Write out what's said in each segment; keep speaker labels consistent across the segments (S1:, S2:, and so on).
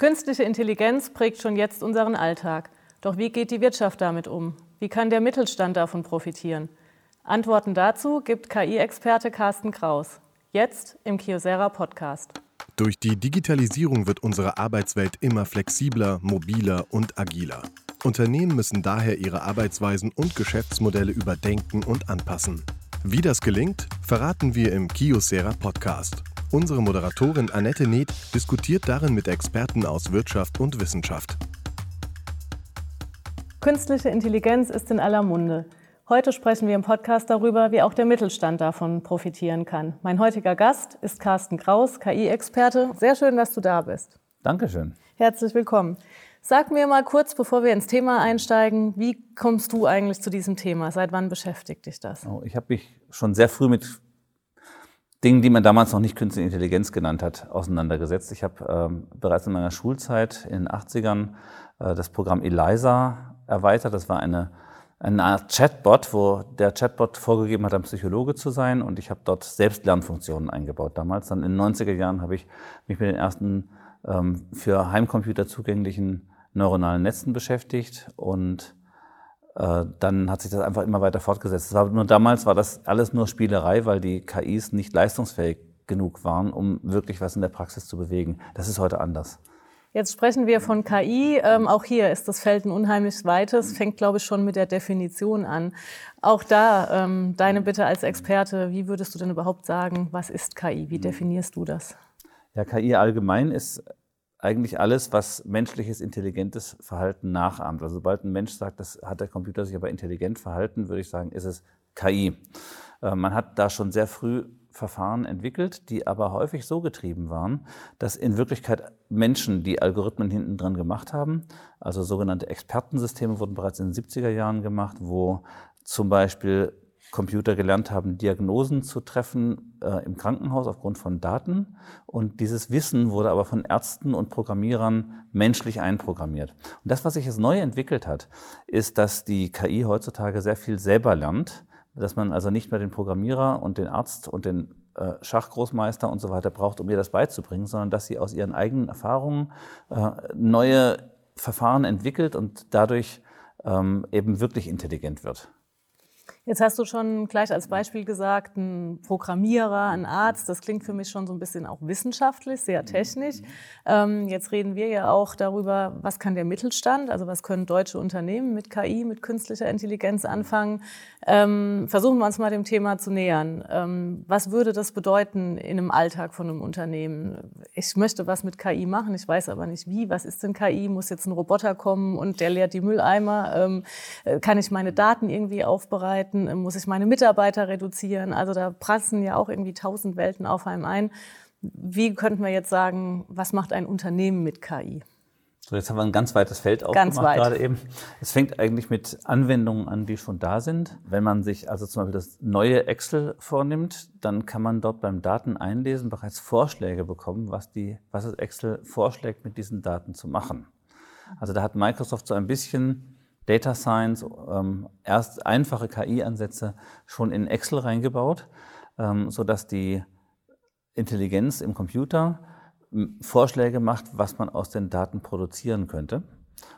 S1: Künstliche Intelligenz prägt schon jetzt unseren Alltag. Doch wie geht die Wirtschaft damit um? Wie kann der Mittelstand davon profitieren? Antworten dazu gibt KI-Experte Carsten Kraus. Jetzt im Kiosera Podcast.
S2: Durch die Digitalisierung wird unsere Arbeitswelt immer flexibler, mobiler und agiler. Unternehmen müssen daher ihre Arbeitsweisen und Geschäftsmodelle überdenken und anpassen. Wie das gelingt, verraten wir im Kiosera Podcast. Unsere Moderatorin Annette Neth diskutiert darin mit Experten aus Wirtschaft und Wissenschaft.
S1: Künstliche Intelligenz ist in aller Munde. Heute sprechen wir im Podcast darüber, wie auch der Mittelstand davon profitieren kann. Mein heutiger Gast ist Carsten Kraus, KI-Experte. Sehr schön, dass du da bist.
S3: Dankeschön.
S1: Herzlich willkommen. Sag mir mal kurz, bevor wir ins Thema einsteigen, wie kommst du eigentlich zu diesem Thema? Seit wann beschäftigt dich das?
S3: Oh, ich habe mich schon sehr früh mit Dingen, die man damals noch nicht künstliche Intelligenz genannt hat, auseinandergesetzt. Ich habe ähm, bereits in meiner Schulzeit in den 80ern äh, das Programm ELISA erweitert. Das war eine, eine Art Chatbot, wo der Chatbot vorgegeben hat, ein Psychologe zu sein. Und ich habe dort Selbstlernfunktionen eingebaut damals. Dann in den 90er Jahren habe ich mich mit den ersten ähm, für Heimcomputer zugänglichen neuronalen Netzen beschäftigt und dann hat sich das einfach immer weiter fortgesetzt. War, nur damals war das alles nur Spielerei, weil die KIs nicht leistungsfähig genug waren, um wirklich was in der Praxis zu bewegen. Das ist heute anders.
S1: Jetzt sprechen wir von KI. Ähm, auch hier ist das Feld ein unheimlich weites, fängt, glaube ich, schon mit der Definition an. Auch da ähm, deine Bitte als Experte, wie würdest du denn überhaupt sagen, was ist KI? Wie definierst du das?
S3: Ja, KI allgemein ist eigentlich alles, was menschliches, intelligentes Verhalten nachahmt. Also sobald ein Mensch sagt, das hat der Computer sich aber intelligent verhalten, würde ich sagen, ist es KI. Äh, man hat da schon sehr früh Verfahren entwickelt, die aber häufig so getrieben waren, dass in Wirklichkeit Menschen die Algorithmen hinten dran gemacht haben. Also sogenannte Expertensysteme wurden bereits in den 70er Jahren gemacht, wo zum Beispiel Computer gelernt haben, Diagnosen zu treffen äh, im Krankenhaus aufgrund von Daten. Und dieses Wissen wurde aber von Ärzten und Programmierern menschlich einprogrammiert. Und das, was sich jetzt neu entwickelt hat, ist, dass die KI heutzutage sehr viel selber lernt, dass man also nicht mehr den Programmierer und den Arzt und den äh, Schachgroßmeister und so weiter braucht, um ihr das beizubringen, sondern dass sie aus ihren eigenen Erfahrungen äh, neue Verfahren entwickelt und dadurch ähm, eben wirklich intelligent wird.
S1: Jetzt hast du schon gleich als Beispiel gesagt, ein Programmierer, ein Arzt, das klingt für mich schon so ein bisschen auch wissenschaftlich, sehr technisch. Ähm, jetzt reden wir ja auch darüber, was kann der Mittelstand, also was können deutsche Unternehmen mit KI, mit künstlicher Intelligenz anfangen. Ähm, versuchen wir uns mal dem Thema zu nähern. Ähm, was würde das bedeuten in einem Alltag von einem Unternehmen? Ich möchte was mit KI machen, ich weiß aber nicht wie. Was ist denn KI? Muss jetzt ein Roboter kommen und der leert die Mülleimer? Ähm, äh, kann ich meine Daten irgendwie aufbereiten? Welten, äh, muss ich meine Mitarbeiter reduzieren? Also da prassen ja auch irgendwie tausend Welten auf einem ein. Wie könnten wir jetzt sagen, was macht ein Unternehmen mit KI?
S3: So, jetzt haben wir ein ganz weites Feld aufgemacht weit. gerade eben. Es fängt eigentlich mit Anwendungen an, die schon da sind. Wenn man sich also zum Beispiel das neue Excel vornimmt, dann kann man dort beim Daten einlesen bereits Vorschläge bekommen, was, die, was das Excel vorschlägt, mit diesen Daten zu machen. Also da hat Microsoft so ein bisschen Data Science, ähm, erst einfache KI-Ansätze schon in Excel reingebaut, ähm, sodass die Intelligenz im Computer Vorschläge macht, was man aus den Daten produzieren könnte.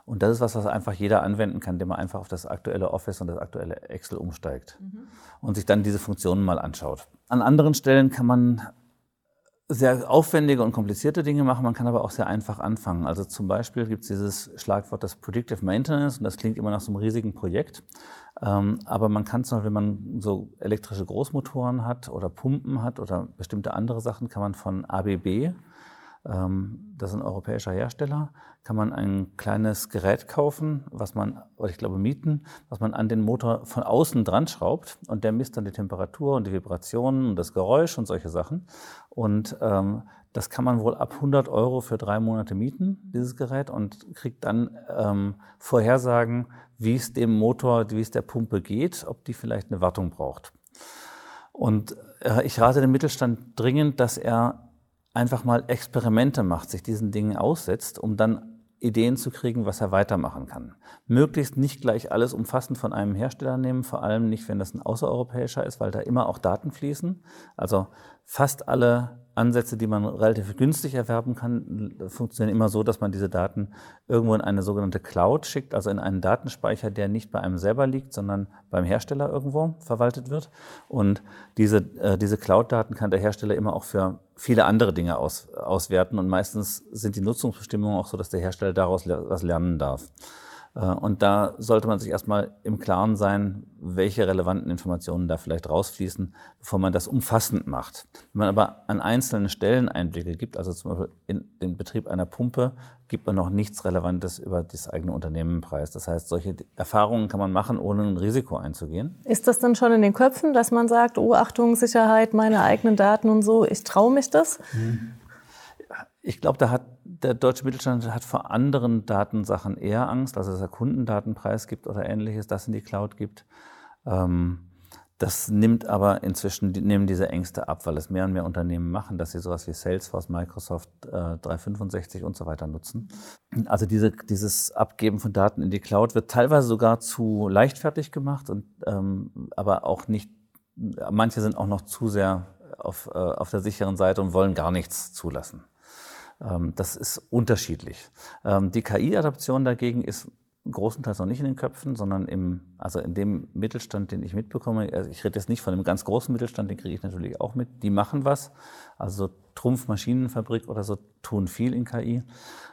S3: Und das ist was, was einfach jeder anwenden kann, indem man einfach auf das aktuelle Office und das aktuelle Excel umsteigt mhm. und sich dann diese Funktionen mal anschaut. An anderen Stellen kann man sehr aufwendige und komplizierte Dinge machen, man kann aber auch sehr einfach anfangen. Also zum Beispiel gibt es dieses Schlagwort das Predictive Maintenance und das klingt immer nach so einem riesigen Projekt. Ähm, aber man kann zum Beispiel, wenn man so elektrische Großmotoren hat oder Pumpen hat oder bestimmte andere Sachen, kann man von ABB das ist ein europäischer Hersteller, kann man ein kleines Gerät kaufen, was man, oder ich glaube mieten, was man an den Motor von außen dran schraubt und der misst dann die Temperatur und die Vibrationen und das Geräusch und solche Sachen. Und ähm, das kann man wohl ab 100 Euro für drei Monate mieten, dieses Gerät, und kriegt dann ähm, Vorhersagen, wie es dem Motor, wie es der Pumpe geht, ob die vielleicht eine Wartung braucht. Und äh, ich rate dem Mittelstand dringend, dass er einfach mal Experimente macht, sich diesen Dingen aussetzt, um dann Ideen zu kriegen, was er weitermachen kann. Möglichst nicht gleich alles umfassend von einem Hersteller nehmen, vor allem nicht, wenn das ein außereuropäischer ist, weil da immer auch Daten fließen. Also fast alle Ansätze, die man relativ günstig erwerben kann, funktionieren immer so, dass man diese Daten irgendwo in eine sogenannte Cloud schickt, also in einen Datenspeicher, der nicht bei einem selber liegt, sondern beim Hersteller irgendwo verwaltet wird. Und diese, äh, diese Cloud-Daten kann der Hersteller immer auch für viele andere Dinge aus, auswerten. Und meistens sind die Nutzungsbestimmungen auch so, dass der Hersteller daraus was lernen darf. Äh, und da sollte man sich erstmal im Klaren sein, welche relevanten Informationen da vielleicht rausfließen, bevor man das umfassend macht. Wenn man aber an einzelnen Stellen Einblicke gibt, also zum Beispiel in den Betrieb einer Pumpe, gibt man noch nichts Relevantes über das eigene Unternehmen preis. Das heißt, solche Erfahrungen kann man machen, ohne ein Risiko einzugehen.
S1: Ist das dann schon in den Köpfen, dass man sagt, oh Achtung, Sicherheit, meine eigenen Daten und so, ich traue mich das?
S3: Mhm. Ich glaube, da hat der deutsche Mittelstand hat vor anderen Datensachen eher Angst, also dass er Kundendatenpreis gibt oder ähnliches, das in die Cloud gibt. Ähm, das nimmt aber inzwischen nehmen diese Ängste ab, weil es mehr und mehr Unternehmen machen, dass sie sowas wie Salesforce, Microsoft äh, 365 und so weiter nutzen. Also diese, dieses Abgeben von Daten in die Cloud wird teilweise sogar zu leichtfertig gemacht und ähm, aber auch nicht. Manche sind auch noch zu sehr auf, äh, auf der sicheren Seite und wollen gar nichts zulassen. Ähm, das ist unterschiedlich. Ähm, die KI-Adaption dagegen ist großenteils noch nicht in den Köpfen, sondern im, also in dem Mittelstand, den ich mitbekomme. Also ich rede jetzt nicht von einem ganz großen Mittelstand, den kriege ich natürlich auch mit. Die machen was. Also Trumpf Maschinenfabrik oder so tun viel in KI.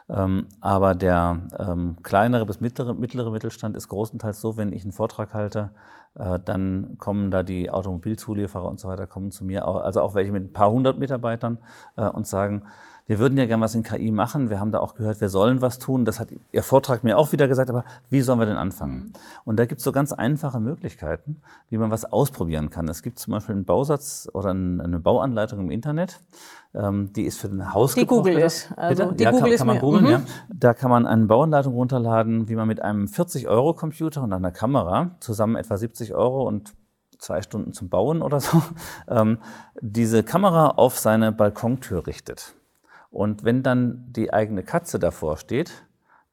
S3: Ähm, aber der kleinere bis mittlere, mittlere Mittelstand ist großenteils so, wenn ich einen Vortrag halte, äh, dann kommen da die Automobilzulieferer und so weiter, kommen zu mir, also auch welche mit ein paar hundert Mitarbeitern äh, und sagen, wir würden ja gern was in KI machen. Wir haben da auch gehört, wir sollen was tun. Das hat Ihr Vortrag mir auch wieder gesagt, aber wie sollen wir denn anfangen? Und da gibt es so ganz einfache Möglichkeiten, wie man was ausprobieren kann. Es gibt zum Beispiel einen Bausatz oder eine Bauanleitung im Internet. Ähm, die ist für den Haus.
S1: Die google ich.
S3: Also die ja, google kann, kann man googeln, mhm. ja. Da kann man eine Bauanleitung runterladen, wie man mit einem 40-Euro-Computer und einer Kamera zusammen etwa 70 Euro und zwei Stunden zum Bauen oder so, ähm, diese Kamera auf seine Balkontür richtet. Und wenn dann die eigene Katze davor steht,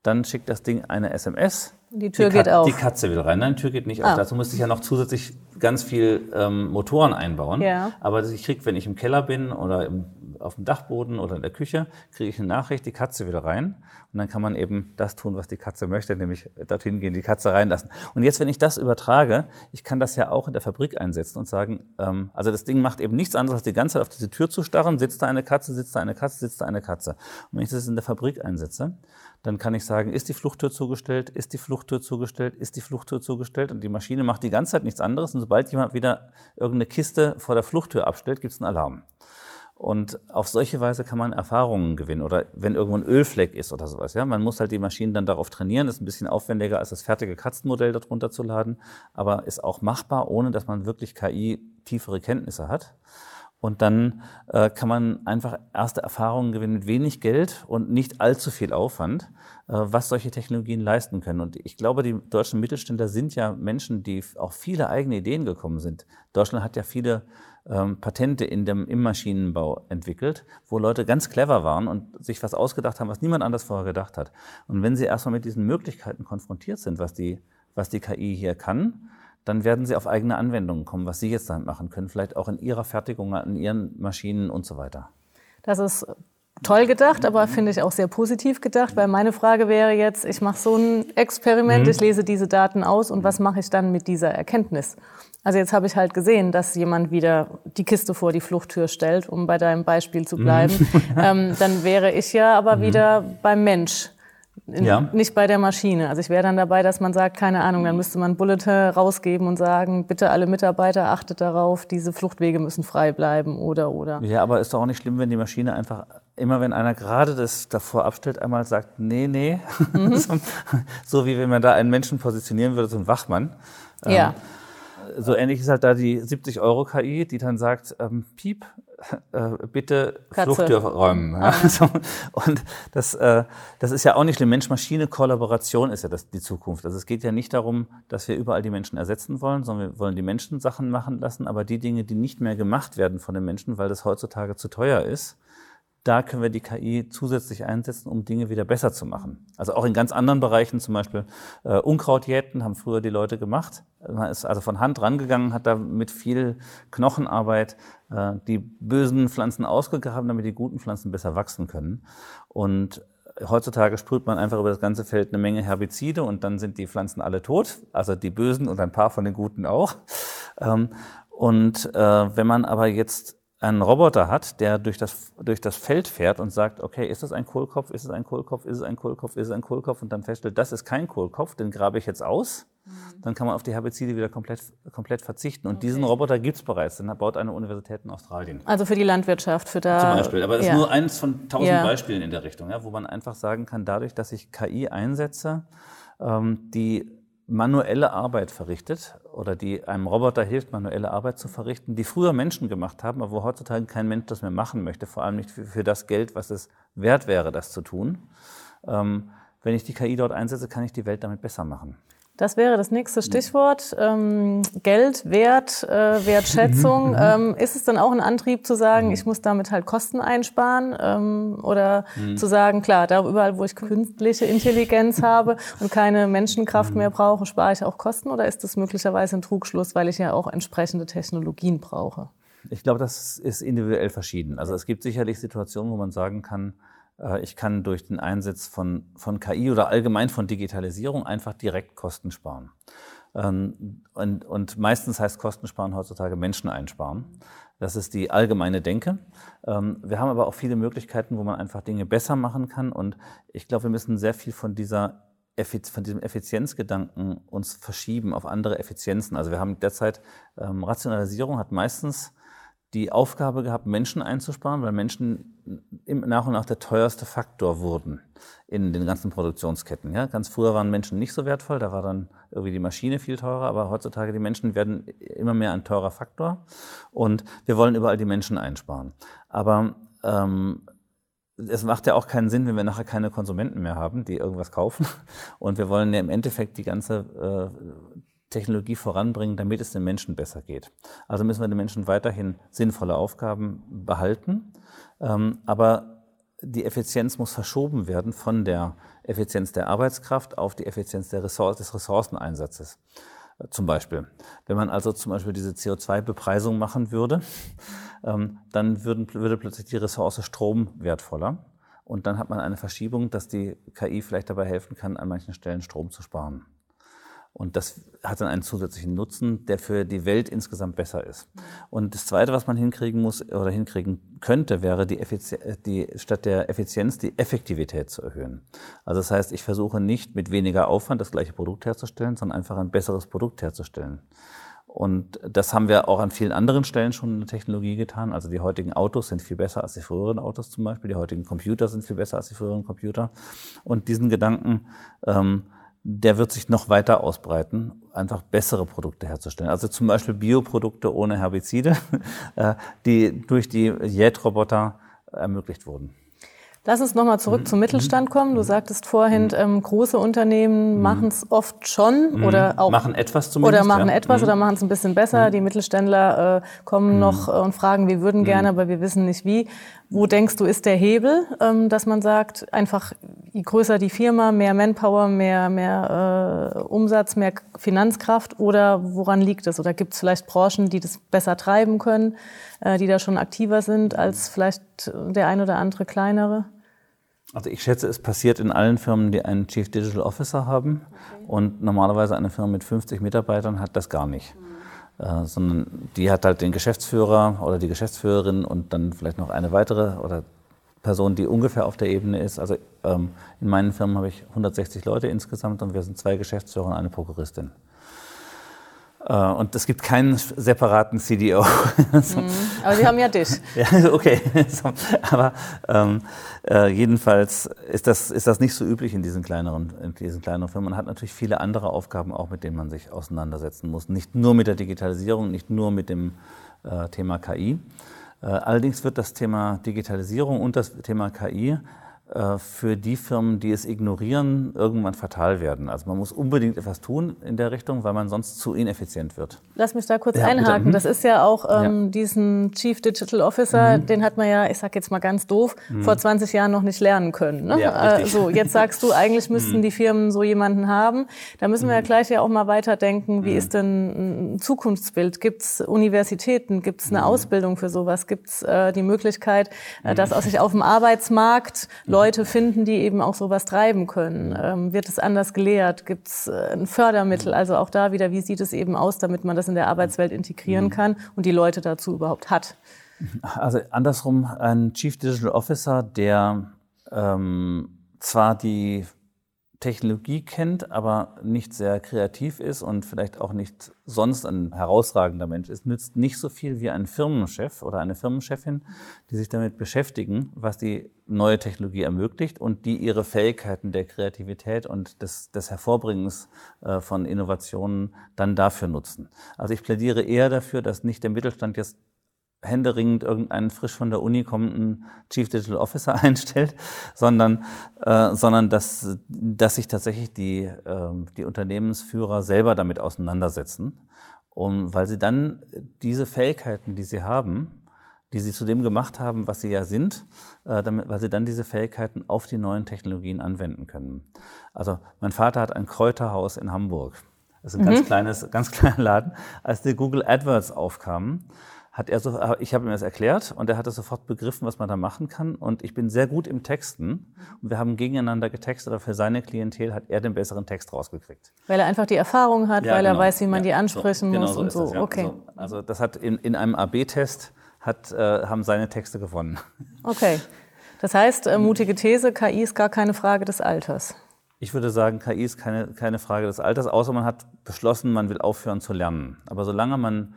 S3: dann schickt das Ding eine SMS.
S1: Die Tür die geht auf.
S3: Die Katze will rein. Nein, die Tür geht nicht ah. auf. Dazu müsste ich ja noch zusätzlich ganz viel ähm, Motoren einbauen. Ja. Aber ich kriege, wenn ich im Keller bin oder im auf dem Dachboden oder in der Küche, kriege ich eine Nachricht, die Katze wieder rein. Und dann kann man eben das tun, was die Katze möchte, nämlich dorthin gehen, die Katze reinlassen. Und jetzt, wenn ich das übertrage, ich kann das ja auch in der Fabrik einsetzen und sagen, ähm, also das Ding macht eben nichts anderes, als die ganze Zeit auf diese Tür zu starren, sitzt da eine Katze, sitzt da eine Katze, sitzt da eine Katze. Und wenn ich das in der Fabrik einsetze, dann kann ich sagen, ist die Fluchttür zugestellt, ist die Fluchttür zugestellt, ist die Fluchttür zugestellt und die Maschine macht die ganze Zeit nichts anderes und sobald jemand wieder irgendeine Kiste vor der Fluchttür abstellt, gibt es einen Alarm. Und auf solche Weise kann man Erfahrungen gewinnen. Oder wenn irgendwo ein Ölfleck ist oder sowas. Ja, man muss halt die Maschinen dann darauf trainieren. Ist ein bisschen aufwendiger, als das fertige Katzenmodell darunter zu laden. Aber ist auch machbar, ohne dass man wirklich KI tiefere Kenntnisse hat. Und dann äh, kann man einfach erste Erfahrungen gewinnen mit wenig Geld und nicht allzu viel Aufwand, äh, was solche Technologien leisten können. Und ich glaube, die deutschen Mittelständler sind ja Menschen, die auch viele eigene Ideen gekommen sind. Deutschland hat ja viele ähm, Patente in dem, im Maschinenbau entwickelt, wo Leute ganz clever waren und sich was ausgedacht haben, was niemand anders vorher gedacht hat. Und wenn sie erstmal mit diesen Möglichkeiten konfrontiert sind, was die, was die KI hier kann, dann werden sie auf eigene Anwendungen kommen, was sie jetzt damit machen können, vielleicht auch in ihrer Fertigung, in ihren Maschinen und so weiter.
S1: Das ist toll gedacht, aber finde ich auch sehr positiv gedacht, weil meine Frage wäre jetzt, ich mache so ein Experiment, mhm. ich lese diese Daten aus und was mache ich dann mit dieser Erkenntnis? Also jetzt habe ich halt gesehen, dass jemand wieder die Kiste vor die Fluchttür stellt, um bei deinem Beispiel zu bleiben. Mhm. ähm, dann wäre ich ja aber mhm. wieder beim Mensch. In, ja. Nicht bei der Maschine. Also ich wäre dann dabei, dass man sagt, keine Ahnung, dann müsste man Bulletin rausgeben und sagen, bitte alle Mitarbeiter achtet darauf, diese Fluchtwege müssen frei bleiben oder oder.
S3: Ja, aber ist doch auch nicht schlimm, wenn die Maschine einfach immer, wenn einer gerade das davor abstellt, einmal sagt, nee, nee. Mhm. so wie wenn man da einen Menschen positionieren würde, so ein Wachmann.
S1: Ja. Ähm,
S3: so ähnlich ist halt da die 70 Euro KI, die dann sagt, ähm, Piep, äh, bitte Katze. Fluchttür räumen. Ja, ah. so. Und das, äh, das ist ja auch nicht eine Mensch-Maschine-Kollaboration ist ja das, die Zukunft. Also es geht ja nicht darum, dass wir überall die Menschen ersetzen wollen, sondern wir wollen die Menschen Sachen machen lassen, aber die Dinge, die nicht mehr gemacht werden von den Menschen, weil das heutzutage zu teuer ist, da können wir die KI zusätzlich einsetzen, um Dinge wieder besser zu machen. Also auch in ganz anderen Bereichen, zum Beispiel äh, Unkrautjäten haben früher die Leute gemacht. Man ist also von Hand rangegangen, hat da mit viel Knochenarbeit äh, die bösen Pflanzen ausgegraben, damit die guten Pflanzen besser wachsen können. Und heutzutage sprüht man einfach über das ganze Feld eine Menge Herbizide und dann sind die Pflanzen alle tot, also die bösen und ein paar von den guten auch. Ähm, und äh, wenn man aber jetzt einen Roboter hat, der durch das, durch das Feld fährt und sagt, okay, ist das ein Kohlkopf, ist es ein Kohlkopf, ist es ein Kohlkopf, ist es ein Kohlkopf und dann feststellt, das ist kein Kohlkopf, den grabe ich jetzt aus, mhm. dann kann man auf die Herbizide wieder komplett, komplett verzichten. Und okay. diesen Roboter gibt es bereits, den baut eine Universität in Australien.
S1: Also für die Landwirtschaft, für da...
S3: Zum Beispiel, aber das ja. ist nur eines von tausend ja. Beispielen in der Richtung, ja, wo man einfach sagen kann, dadurch, dass ich KI einsetze, ähm, die manuelle Arbeit verrichtet oder die einem Roboter hilft, manuelle Arbeit zu verrichten, die früher Menschen gemacht haben, aber wo heutzutage kein Mensch das mehr machen möchte, vor allem nicht für, für das Geld, was es wert wäre, das zu tun. Ähm, wenn ich die KI dort einsetze, kann ich die Welt damit besser machen.
S1: Das wäre das nächste Stichwort. Ähm, Geld, Wert, äh, Wertschätzung. Mhm. ähm, ist es dann auch ein Antrieb zu sagen, mhm. ich muss damit halt Kosten einsparen? Ähm, oder mhm. zu sagen, klar, da überall, wo ich künstliche Intelligenz habe und keine Menschenkraft mhm. mehr brauche, spare ich auch Kosten? Oder ist das möglicherweise ein Trugschluss, weil ich ja auch entsprechende Technologien brauche?
S3: Ich glaube, das ist individuell verschieden. Also es gibt sicherlich Situationen, wo man sagen kann, ich kann durch den Einsatz von, von KI oder allgemein von Digitalisierung einfach direkt Kosten sparen. Ähm, und, und meistens heißt Kostensparen heutzutage Menschen einsparen. Das ist die allgemeine Denke. Ähm, wir haben aber auch viele Möglichkeiten, wo man einfach Dinge besser machen kann. Und ich glaube, wir müssen sehr viel von dieser von diesem Effizienzgedanken uns verschieben auf andere Effizienzen. Also wir haben derzeit ähm, Rationalisierung hat meistens die Aufgabe gehabt, Menschen einzusparen, weil Menschen nach und nach der teuerste Faktor wurden in den ganzen Produktionsketten. Ja, ganz früher waren Menschen nicht so wertvoll, da war dann irgendwie die Maschine viel teurer, aber heutzutage die Menschen werden immer mehr ein teurer Faktor und wir wollen überall die Menschen einsparen. Aber ähm, es macht ja auch keinen Sinn, wenn wir nachher keine Konsumenten mehr haben, die irgendwas kaufen. Und wir wollen ja im Endeffekt die ganze äh, Technologie voranbringen, damit es den Menschen besser geht. Also müssen wir den Menschen weiterhin sinnvolle Aufgaben behalten, ähm, aber die Effizienz muss verschoben werden von der Effizienz der Arbeitskraft auf die Effizienz Ressource, des Ressourceneinsatzes. Äh, zum Beispiel. Wenn man also zum Beispiel diese CO2-Bepreisung machen würde, ähm, dann würden, würde plötzlich die Ressource Strom wertvoller. Und dann hat man eine Verschiebung, dass die KI vielleicht dabei helfen kann, an manchen Stellen Strom zu sparen. Und das hat dann einen zusätzlichen Nutzen, der für die Welt insgesamt besser ist. Und das Zweite, was man hinkriegen muss oder hinkriegen könnte, wäre die, die statt der Effizienz die Effektivität zu erhöhen. Also das heißt, ich versuche nicht mit weniger Aufwand das gleiche Produkt herzustellen, sondern einfach ein besseres Produkt herzustellen. Und das haben wir auch an vielen anderen Stellen schon in der Technologie getan. Also die heutigen Autos sind viel besser als die früheren Autos zum Beispiel. Die heutigen Computer sind viel besser als die früheren Computer. Und diesen Gedanken ähm, der wird sich noch weiter ausbreiten, einfach bessere Produkte herzustellen. Also zum Beispiel Bioprodukte ohne Herbizide, äh, die durch die Jätroboter ermöglicht wurden.
S1: Lass uns nochmal zurück mhm. zum Mittelstand kommen. Du mhm. sagtest vorhin, mhm. ähm, große Unternehmen mhm. machen es oft schon
S3: mhm.
S1: oder auch
S3: machen etwas zumindest,
S1: oder machen ja. etwas oder machen es ein bisschen besser. Die Mittelständler äh, kommen noch äh, und fragen, wir würden gerne, aber wir wissen nicht wie. Wo denkst du, ist der Hebel, ähm, dass man sagt, einfach je größer die Firma, mehr Manpower, mehr, mehr äh, Umsatz, mehr Finanzkraft oder woran liegt es? Oder gibt es vielleicht Branchen, die das besser treiben können, äh, die da schon aktiver sind als vielleicht der ein oder andere kleinere?
S3: Also ich schätze, es passiert in allen Firmen, die einen Chief Digital Officer haben. Okay. Und normalerweise eine Firma mit 50 Mitarbeitern hat das gar nicht. Mhm. Äh, sondern die hat halt den Geschäftsführer oder die Geschäftsführerin und dann vielleicht noch eine weitere oder Person, die ungefähr auf der Ebene ist. Also ähm, in meinen Firmen habe ich 160 Leute insgesamt und wir sind zwei Geschäftsführer und eine Prokuristin. Äh, und es gibt keinen separaten CDO.
S1: mhm. Aber Sie haben ja dich.
S3: ja, okay. Aber ähm, äh, jedenfalls ist das, ist das nicht so üblich in diesen, kleineren, in diesen kleineren Firmen. Man hat natürlich viele andere Aufgaben auch, mit denen man sich auseinandersetzen muss. Nicht nur mit der Digitalisierung, nicht nur mit dem äh, Thema KI. Äh, allerdings wird das Thema Digitalisierung und das Thema KI für die Firmen, die es ignorieren, irgendwann fatal werden. Also man muss unbedingt etwas tun in der Richtung, weil man sonst zu ineffizient wird.
S1: Lass mich da kurz ja, einhaken. Bitte. Das ist ja auch ähm, ja. diesen Chief Digital Officer, mhm. den hat man ja, ich sag jetzt mal ganz doof, mhm. vor 20 Jahren noch nicht lernen können. Ne? Ja, äh, so, jetzt sagst du, eigentlich müssten mhm. die Firmen so jemanden haben. Da müssen wir ja mhm. gleich ja auch mal weiterdenken, wie mhm. ist denn ein Zukunftsbild? Gibt es Universitäten? Gibt es eine Ausbildung für sowas? Gibt es äh, die Möglichkeit, äh, dass auch sich auf dem Arbeitsmarkt Leute finden, die eben auch sowas treiben können? Ähm, wird es anders gelehrt? Gibt es äh, ein Fördermittel? Also auch da wieder, wie sieht es eben aus, damit man das in der Arbeitswelt integrieren mhm. kann und die Leute dazu überhaupt hat?
S3: Also andersrum, ein Chief Digital Officer, der ähm, zwar die Technologie kennt, aber nicht sehr kreativ ist und vielleicht auch nicht sonst ein herausragender Mensch ist, nützt nicht so viel wie ein Firmenchef oder eine Firmenchefin, die sich damit beschäftigen, was die neue Technologie ermöglicht und die ihre Fähigkeiten der Kreativität und des, des Hervorbringens äh, von Innovationen dann dafür nutzen. Also ich plädiere eher dafür, dass nicht der Mittelstand jetzt händeringend irgendeinen frisch von der Uni kommenden Chief Digital Officer einstellt, sondern, äh, sondern dass, dass sich tatsächlich die, äh, die Unternehmensführer selber damit auseinandersetzen, um, weil sie dann diese Fähigkeiten, die sie haben, die sie zu dem gemacht haben, was sie ja sind, äh, damit, weil sie dann diese Fähigkeiten auf die neuen Technologien anwenden können. Also mein Vater hat ein Kräuterhaus in Hamburg. Das ist ein mhm. ganz kleines, ganz kleiner Laden. Als die Google AdWords aufkamen, hat er so, ich habe ihm das erklärt und er hat das sofort begriffen, was man da machen kann. Und ich bin sehr gut im Texten und wir haben gegeneinander getextet, aber für seine Klientel hat er den besseren Text rausgekriegt.
S1: Weil er einfach die Erfahrung hat, ja, weil genau. er weiß, wie man ja, die ansprechen so, genau muss so und so.
S3: Das, ja. okay. So, also das hat in, in einem AB-Test hat, äh, haben seine Texte gewonnen.
S1: Okay. Das heißt, äh, mutige These, KI ist gar keine Frage des Alters.
S3: Ich würde sagen, KI ist keine, keine Frage des Alters, außer man hat beschlossen, man will aufhören zu lernen. Aber solange man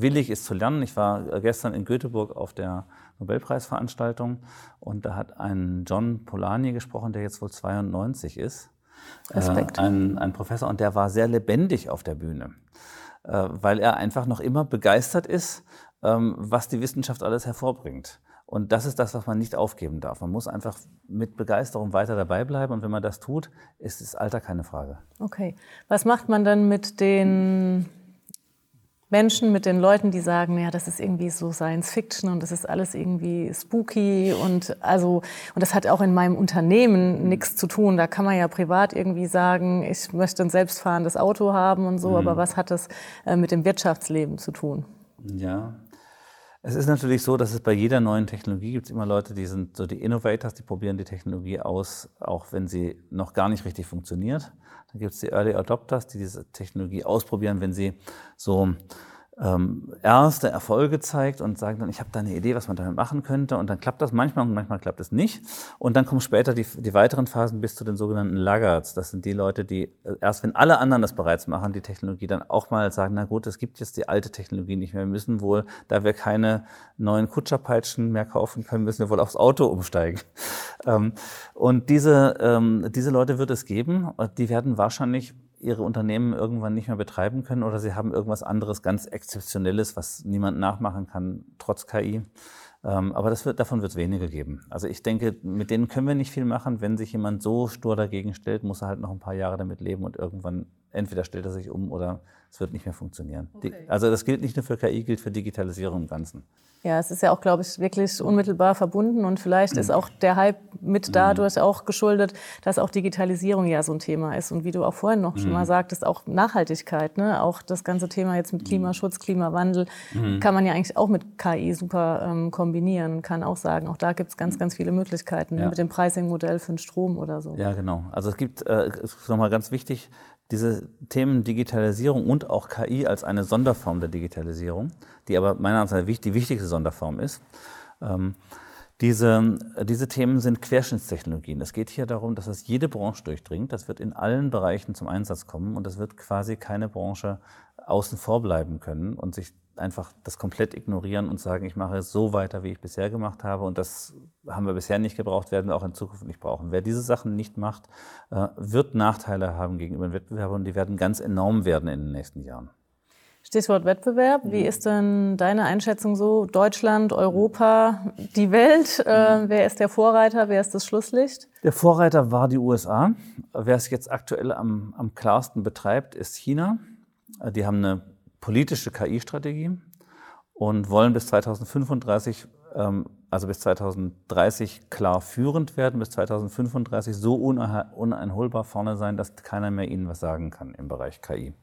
S3: willig ist zu lernen. Ich war äh, gestern in Göteborg auf der Nobelpreisveranstaltung und da hat ein John Polanyi gesprochen, der jetzt wohl 92 ist. Respekt. Äh, ein, ein Professor und der war sehr lebendig auf der Bühne, äh, weil er einfach noch immer begeistert ist, ähm, was die Wissenschaft alles hervorbringt. Und das ist das, was man nicht aufgeben darf. Man muss einfach mit Begeisterung weiter dabei bleiben. Und wenn man das tut, ist das Alter keine Frage.
S1: Okay. Was macht man dann mit den Menschen, mit den Leuten, die sagen, ja, das ist irgendwie so Science Fiction und das ist alles irgendwie spooky und also und das hat auch in meinem Unternehmen nichts zu tun. Da kann man ja privat irgendwie sagen, ich möchte ein selbstfahrendes Auto haben und so, mhm. aber was hat das äh, mit dem Wirtschaftsleben zu tun?
S3: Ja. Es ist natürlich so, dass es bei jeder neuen Technologie gibt es immer Leute, die sind so die Innovators, die probieren die Technologie aus, auch wenn sie noch gar nicht richtig funktioniert. Dann gibt es die Early Adopters, die diese Technologie ausprobieren, wenn sie so ähm, erste Erfolge zeigt und sagen dann, ich habe da eine Idee, was man damit machen könnte. Und dann klappt das manchmal und manchmal klappt es nicht. Und dann kommen später die, die weiteren Phasen bis zu den sogenannten Laggards. Das sind die Leute, die äh, erst wenn alle anderen das bereits machen, die Technologie dann auch mal sagen, na gut, es gibt jetzt die alte Technologie nicht mehr. Wir müssen wohl, da wir keine neuen Kutscherpeitschen mehr kaufen können, müssen wir wohl aufs Auto umsteigen. Ähm, und diese, ähm, diese Leute wird es geben. Die werden wahrscheinlich ihre Unternehmen irgendwann nicht mehr betreiben können oder sie haben irgendwas anderes ganz Exzeptionelles, was niemand nachmachen kann, trotz KI. Ähm, aber das wird, davon wird es wenige geben. Also ich denke, mit denen können wir nicht viel machen. Wenn sich jemand so stur dagegen stellt, muss er halt noch ein paar Jahre damit leben und irgendwann entweder stellt er sich um oder es wird nicht mehr funktionieren. Okay. Die, also das gilt nicht nur für KI, gilt für Digitalisierung im Ganzen.
S1: Ja, es ist ja auch, glaube ich, wirklich unmittelbar verbunden und vielleicht ist auch der Hype mit dadurch auch geschuldet, dass auch Digitalisierung ja so ein Thema ist und wie du auch vorhin noch schon mal mhm. sagtest, auch Nachhaltigkeit, ne? auch das ganze Thema jetzt mit mhm. Klimaschutz, Klimawandel mhm. kann man ja eigentlich auch mit KI super ähm, kombinieren, kann auch sagen, auch da gibt es ganz, ganz viele Möglichkeiten ja. mit dem Pricing-Modell für den Strom oder so.
S3: Ja, genau. Also es gibt, äh, ist nochmal ganz wichtig, diese Themen Digitalisierung und auch KI als eine Sonderform der Digitalisierung, die aber meiner Ansicht nach die wichtigste Sonderform ist. Ähm, diese, diese Themen sind Querschnittstechnologien. Es geht hier darum, dass es jede Branche durchdringt. Das wird in allen Bereichen zum Einsatz kommen und es wird quasi keine Branche außen vor bleiben können und sich einfach das komplett ignorieren und sagen, ich mache es so weiter, wie ich bisher gemacht habe. Und das haben wir bisher nicht gebraucht, werden wir auch in Zukunft nicht brauchen. Wer diese Sachen nicht macht, äh, wird Nachteile haben gegenüber den Wettbewerbern und die werden ganz enorm werden in den nächsten Jahren.
S1: Stichwort Wettbewerb. Wie ist denn deine Einschätzung so? Deutschland, Europa, die Welt? Äh, wer ist der Vorreiter? Wer ist das Schlusslicht?
S3: Der Vorreiter war die USA. Wer es jetzt aktuell am, am klarsten betreibt, ist China. Äh, die haben eine politische KI-Strategie und wollen bis 2035, ähm, also bis 2030 klar führend werden, bis 2035 so uneinholbar vorne sein, dass keiner mehr ihnen was sagen kann im Bereich KI.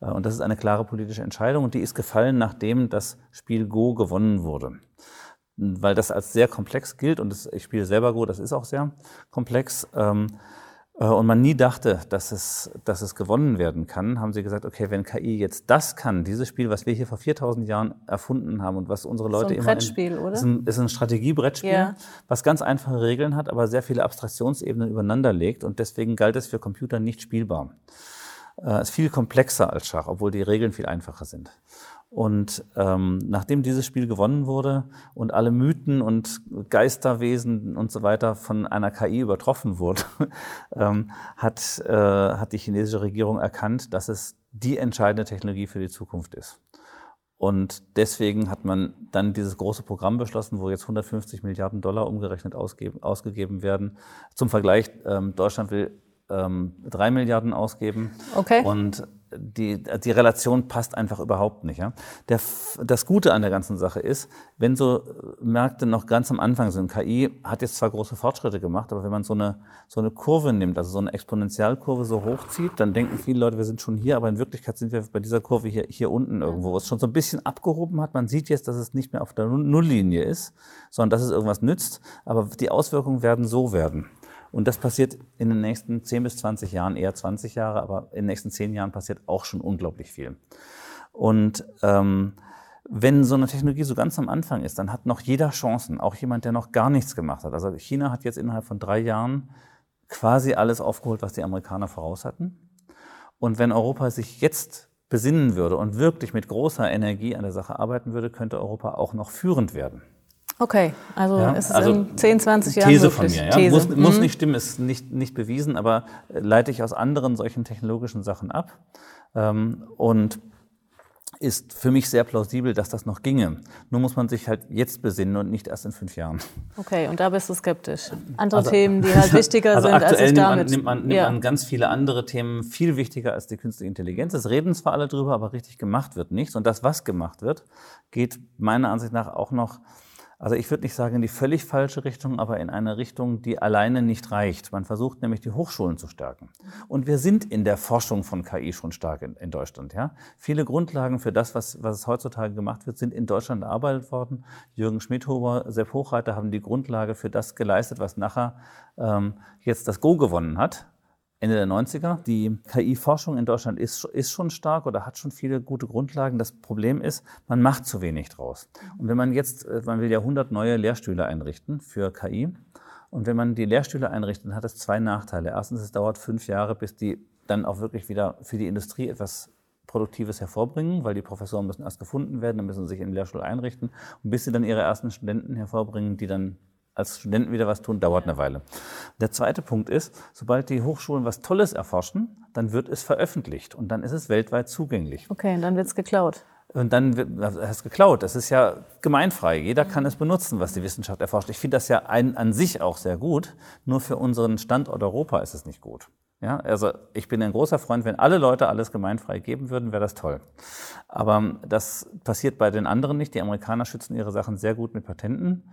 S3: Äh, und das ist eine klare politische Entscheidung und die ist gefallen, nachdem das Spiel Go gewonnen wurde. Weil das als sehr komplex gilt und das, ich spiele selber Go, das ist auch sehr komplex. Äh, und man nie dachte, dass es, dass es gewonnen werden kann, haben sie gesagt, okay, wenn KI jetzt das kann, dieses Spiel, was wir hier vor 4000 Jahren erfunden haben und was unsere Leute so ein
S1: immer... Brettspiel, in, oder?
S3: Ist ein, ist ein Strategiebrettspiel, yeah. was ganz einfache Regeln hat, aber sehr viele Abstraktionsebenen übereinander legt und deswegen galt es für Computer nicht spielbar äh, ist viel komplexer als Schach, obwohl die Regeln viel einfacher sind. Und ähm, nachdem dieses Spiel gewonnen wurde und alle Mythen und Geisterwesen und so weiter von einer KI übertroffen wurde, ähm, hat, äh, hat die chinesische Regierung erkannt, dass es die entscheidende Technologie für die Zukunft ist. Und deswegen hat man dann dieses große Programm beschlossen, wo jetzt 150 Milliarden Dollar umgerechnet ausgegeben werden. Zum Vergleich, ähm, Deutschland will ähm, drei Milliarden ausgeben.
S1: Okay.
S3: Und die, die Relation passt einfach überhaupt nicht. Ja? Der, das Gute an der ganzen Sache ist, wenn so Märkte noch ganz am Anfang sind, KI hat jetzt zwar große Fortschritte gemacht, aber wenn man so eine, so eine Kurve nimmt, also so eine Exponentialkurve so hochzieht, dann denken viele Leute, wir sind schon hier, aber in Wirklichkeit sind wir bei dieser Kurve hier, hier unten irgendwo, wo es schon so ein bisschen abgehoben hat. Man sieht jetzt, dass es nicht mehr auf der Nulllinie ist, sondern dass es irgendwas nützt, aber die Auswirkungen werden so werden. Und das passiert in den nächsten 10 bis 20 Jahren, eher 20 Jahre, aber in den nächsten 10 Jahren passiert auch schon unglaublich viel. Und ähm, wenn so eine Technologie so ganz am Anfang ist, dann hat noch jeder Chancen, auch jemand, der noch gar nichts gemacht hat. Also China hat jetzt innerhalb von drei Jahren quasi alles aufgeholt, was die Amerikaner voraus hatten. Und wenn Europa sich jetzt besinnen würde und wirklich mit großer Energie an der Sache arbeiten würde, könnte Europa auch noch führend werden.
S1: Okay, also ja, ist es also in 10, 20
S3: Jahren
S1: These
S3: von mir, ja. These. Muss, muss mhm. nicht stimmen, ist nicht, nicht bewiesen, aber leite ich aus anderen solchen technologischen Sachen ab. Ähm, und ist für mich sehr plausibel, dass das noch ginge. Nur muss man sich halt jetzt besinnen und nicht erst in fünf Jahren.
S1: Okay, und da bist du skeptisch. Andere also, Themen, die halt wichtiger also sind, als sich damit...
S3: Nimmt man, nimmt, man, nimmt ja. man ganz viele andere Themen viel wichtiger als die künstliche Intelligenz. Es reden zwar alle drüber, aber richtig gemacht wird nichts. Und das, was gemacht wird, geht meiner Ansicht nach auch noch also ich würde nicht sagen in die völlig falsche Richtung, aber in eine Richtung, die alleine nicht reicht. Man versucht nämlich die Hochschulen zu stärken. Und wir sind in der Forschung von KI schon stark in, in Deutschland. Ja? Viele Grundlagen für das, was, was heutzutage gemacht wird, sind in Deutschland erarbeitet worden. Jürgen Schmidhuber, Sepp Hochreiter haben die Grundlage für das geleistet, was nachher ähm, jetzt das Go gewonnen hat. Ende der 90er. Die KI-Forschung in Deutschland ist, ist schon stark oder hat schon viele gute Grundlagen. Das Problem ist, man macht zu wenig draus. Und wenn man jetzt, äh, man will ja 100 neue Lehrstühle einrichten für KI. Und wenn man die Lehrstühle einrichtet, hat es zwei Nachteile. Erstens, es dauert fünf Jahre, bis die dann auch wirklich wieder für die Industrie etwas Produktives hervorbringen, weil die Professoren müssen erst gefunden werden, dann müssen sie sich in den Lehrstuhl einrichten. Und bis sie dann ihre ersten Studenten hervorbringen, die dann als Studenten wieder was tun, dauert eine Weile. Der zweite Punkt ist, sobald die Hochschulen was Tolles erforschen, dann wird es veröffentlicht und dann ist es weltweit zugänglich.
S1: Okay, und dann wird es geklaut.
S3: Und dann wird es geklaut. Das ist ja gemeinfrei. Jeder kann es benutzen, was die Wissenschaft erforscht. Ich finde das ja ein, an sich auch sehr gut. Nur für unseren Standort Europa ist es nicht gut. Ja, also ich bin ein großer Freund, wenn alle Leute alles gemeinfrei geben würden, wäre das toll. Aber das passiert bei den anderen nicht. Die Amerikaner schützen ihre Sachen sehr gut mit Patenten.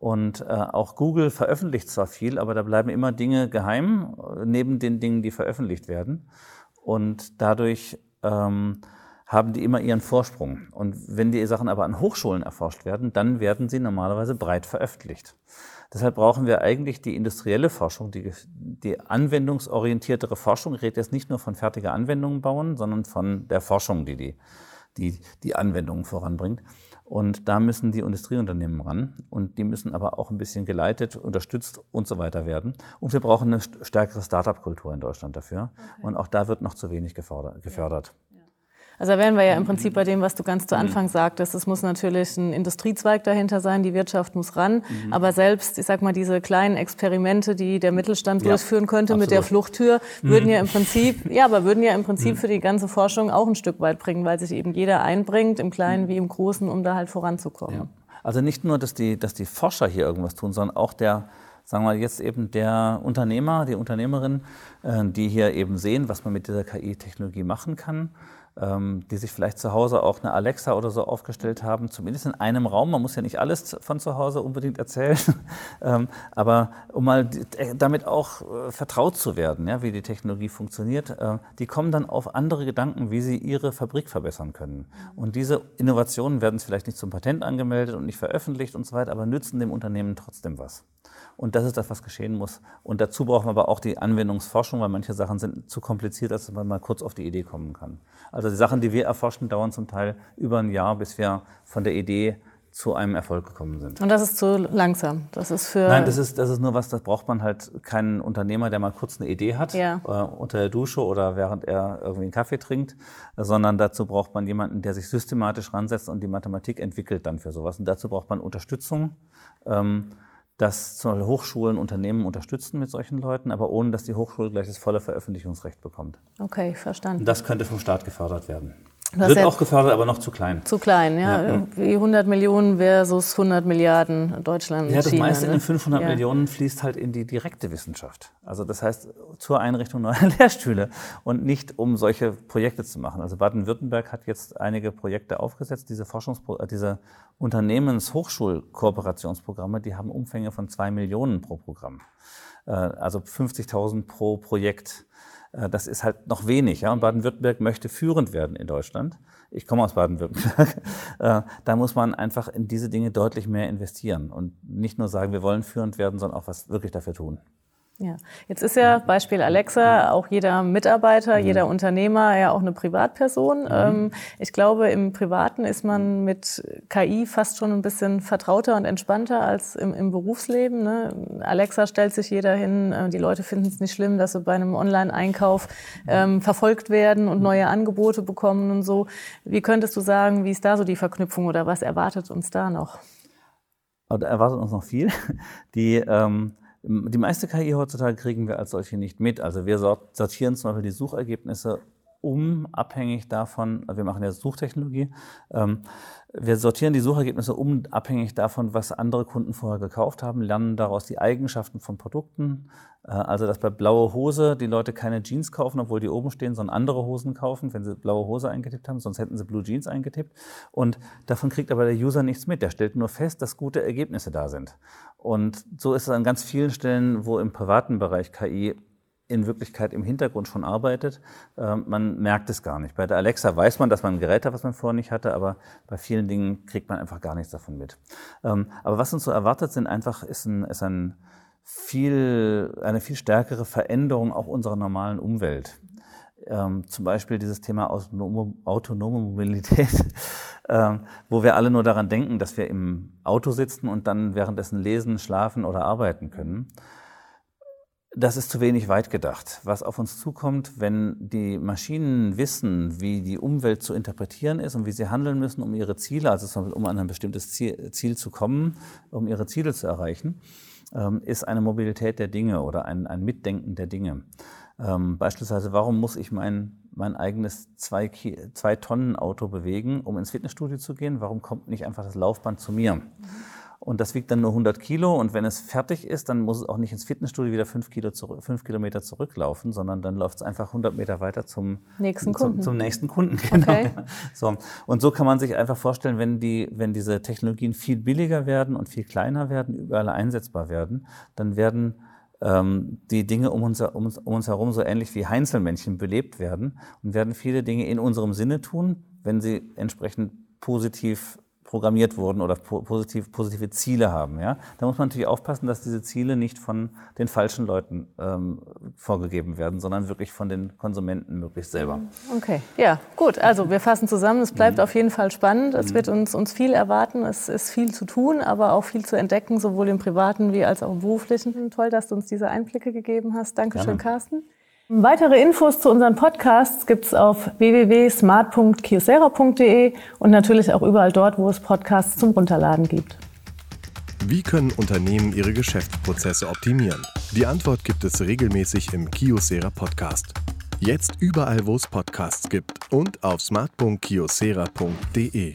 S3: Und äh, auch Google veröffentlicht zwar viel, aber da bleiben immer Dinge geheim, äh, neben den Dingen, die veröffentlicht werden. Und dadurch ähm, haben die immer ihren Vorsprung. Und wenn die Sachen aber an Hochschulen erforscht werden, dann werden sie normalerweise breit veröffentlicht. Deshalb brauchen wir eigentlich die industrielle Forschung, die, die anwendungsorientiertere Forschung. Ich rede jetzt nicht nur von fertiger Anwendungen bauen, sondern von der Forschung, die die, die, die Anwendungen voranbringt. Und da müssen die Industrieunternehmen ran. Und die müssen aber auch ein bisschen geleitet, unterstützt und so weiter werden. Und wir brauchen eine stärkere Startup-Kultur in Deutschland dafür. Okay. Und auch da wird noch zu wenig gefördert.
S1: Also da wären wir ja im Prinzip bei dem, was du ganz zu mhm. Anfang sagtest. Es muss natürlich ein Industriezweig dahinter sein, die Wirtschaft muss ran. Mhm. Aber selbst, ich sag mal, diese kleinen Experimente, die der Mittelstand ja, durchführen könnte absolut. mit der Fluchttür, würden mhm. ja im Prinzip, ja, aber würden ja im Prinzip mhm. für die ganze Forschung auch ein Stück weit bringen, weil sich eben jeder einbringt, im Kleinen mhm. wie im Großen, um da halt voranzukommen. Ja.
S3: Also nicht nur, dass die, dass die Forscher hier irgendwas tun, sondern auch der, sagen wir jetzt eben der Unternehmer, die Unternehmerin, äh, die hier eben sehen, was man mit dieser KI-Technologie machen kann die sich vielleicht zu Hause auch eine Alexa oder so aufgestellt haben, zumindest in einem Raum. Man muss ja nicht alles von zu Hause unbedingt erzählen, ähm, aber um mal äh, damit auch äh, vertraut zu werden, ja, wie die Technologie funktioniert, äh, die kommen dann auf andere Gedanken, wie sie ihre Fabrik verbessern können. Und diese Innovationen werden vielleicht nicht zum Patent angemeldet und nicht veröffentlicht und so weiter, aber nützen dem Unternehmen trotzdem was. Und das ist das, was geschehen muss. Und dazu brauchen wir aber auch die Anwendungsforschung, weil manche Sachen sind zu kompliziert, als man mal kurz auf die Idee kommen kann. Also die Sachen, die wir erforschen, dauern zum Teil über ein Jahr, bis wir von der Idee zu einem Erfolg gekommen sind.
S1: Und das ist zu langsam. Das ist für
S3: Nein, das ist, das ist nur was, das braucht man halt keinen Unternehmer, der mal kurz eine Idee hat, ja. äh, unter der Dusche oder während er irgendwie einen Kaffee trinkt, sondern dazu braucht man jemanden, der sich systematisch ransetzt und die Mathematik entwickelt dann für sowas. Und dazu braucht man Unterstützung. Ähm, dass zum Beispiel Hochschulen Unternehmen unterstützen mit solchen Leuten, aber ohne dass die Hochschule gleich das volle Veröffentlichungsrecht bekommt.
S1: Okay, verstanden. Und
S3: das könnte vom Staat gefördert werden. Das Wird auch gefördert, aber noch zu klein.
S1: Zu klein, ja. ja. Wie 100 Millionen versus 100 Milliarden Deutschland.
S3: Ja, das China, meiste ne? in den 500 ja. Millionen fließt halt in die direkte Wissenschaft. Also das heißt zur Einrichtung neuer Lehrstühle und nicht um solche Projekte zu machen. Also Baden-Württemberg hat jetzt einige Projekte aufgesetzt, diese Forschungspro äh, diese Unternehmens-Hochschul-Kooperationsprogramme, die haben Umfänge von zwei Millionen pro Programm. Äh, also 50.000 pro Projekt. Äh, das ist halt noch wenig. Ja? Und Baden-Württemberg möchte führend werden in Deutschland. Ich komme aus Baden-Württemberg. Äh, da muss man einfach in diese Dinge deutlich mehr investieren und nicht nur sagen, wir wollen führend werden, sondern auch was wirklich dafür tun.
S1: Ja, jetzt ist ja Beispiel Alexa auch jeder Mitarbeiter, mhm. jeder Unternehmer ja auch eine Privatperson. Mhm. Ähm, ich glaube, im Privaten ist man mit KI fast schon ein bisschen vertrauter und entspannter als im, im Berufsleben. Ne? Alexa stellt sich jeder hin. Äh, die Leute finden es nicht schlimm, dass sie bei einem Online-Einkauf ähm, verfolgt werden und neue Angebote bekommen und so. Wie könntest du sagen, wie ist da so die Verknüpfung oder was erwartet uns da noch?
S3: Da erwartet uns noch viel. Die ähm die meiste KI heutzutage kriegen wir als solche nicht mit. Also wir sortieren zum Beispiel die Suchergebnisse um, abhängig davon, wir machen ja Suchtechnologie, ähm, wir sortieren die Suchergebnisse um, abhängig davon, was andere Kunden vorher gekauft haben, lernen daraus die Eigenschaften von Produkten. Äh, also, dass bei blaue Hose die Leute keine Jeans kaufen, obwohl die oben stehen, sondern andere Hosen kaufen, wenn sie blaue Hose eingetippt haben, sonst hätten sie Blue Jeans eingetippt. Und davon kriegt aber der User nichts mit. Der stellt nur fest, dass gute Ergebnisse da sind. Und so ist es an ganz vielen Stellen, wo im privaten Bereich KI in Wirklichkeit im Hintergrund schon arbeitet. Ähm, man merkt es gar nicht. Bei der Alexa weiß man, dass man ein Gerät hat, was man vorher nicht hatte, aber bei vielen Dingen kriegt man einfach gar nichts davon mit. Ähm, aber was uns so erwartet, sind einfach, ist, ein, ist ein viel, eine viel stärkere Veränderung auch unserer normalen Umwelt. Ähm, zum Beispiel dieses Thema autonome, Mobilität, wo wir alle nur daran denken, dass wir im Auto sitzen und dann währenddessen lesen, schlafen oder arbeiten können. Das ist zu wenig weit gedacht. Was auf uns zukommt, wenn die Maschinen wissen, wie die Umwelt zu interpretieren ist und wie sie handeln müssen, um ihre Ziele, also um an ein bestimmtes Ziel, zu kommen, um ihre Ziele zu erreichen, ähm, ist eine Mobilität der Dinge oder ein, ein Mitdenken der Dinge. Ähm, beispielsweise, warum muss ich mein, mein eigenes zwei, zwei Tonnen Auto bewegen, um ins Fitnessstudio zu gehen? Warum kommt nicht einfach das Laufband zu mir? Mhm und das wiegt dann nur 100 Kilo und wenn es fertig ist, dann muss es auch nicht ins Fitnessstudio wieder fünf, Kilo zurück, fünf Kilometer zurücklaufen, sondern dann läuft es einfach 100 Meter weiter zum
S1: nächsten Kunden.
S3: Zum, zum nächsten Kunden. Genau. Okay. So. Und so kann man sich einfach vorstellen, wenn, die, wenn diese Technologien viel billiger werden und viel kleiner werden, überall einsetzbar werden, dann werden ähm, die Dinge um uns, um, um uns herum so ähnlich wie Heinzelmännchen belebt werden und werden viele Dinge in unserem Sinne tun, wenn sie entsprechend positiv programmiert wurden oder positiv, positive Ziele haben. Ja? Da muss man natürlich aufpassen, dass diese Ziele nicht von den falschen Leuten ähm, vorgegeben werden, sondern wirklich von den Konsumenten möglichst selber.
S1: Okay, ja, gut. Also wir fassen zusammen. Es bleibt mhm. auf jeden Fall spannend. Es mhm. wird uns, uns viel erwarten. Es ist viel zu tun, aber auch viel zu entdecken, sowohl im privaten wie als auch im beruflichen. Toll, dass du uns diese Einblicke gegeben hast. Dankeschön, Gerne. Carsten. Weitere Infos zu unseren Podcasts gibt es auf www.smart.kiosera.de und natürlich auch überall dort, wo es Podcasts zum Runterladen gibt.
S2: Wie können Unternehmen ihre Geschäftsprozesse optimieren? Die Antwort gibt es regelmäßig im Kiosera Podcast. Jetzt überall, wo es Podcasts gibt und auf smart.kiosera.de.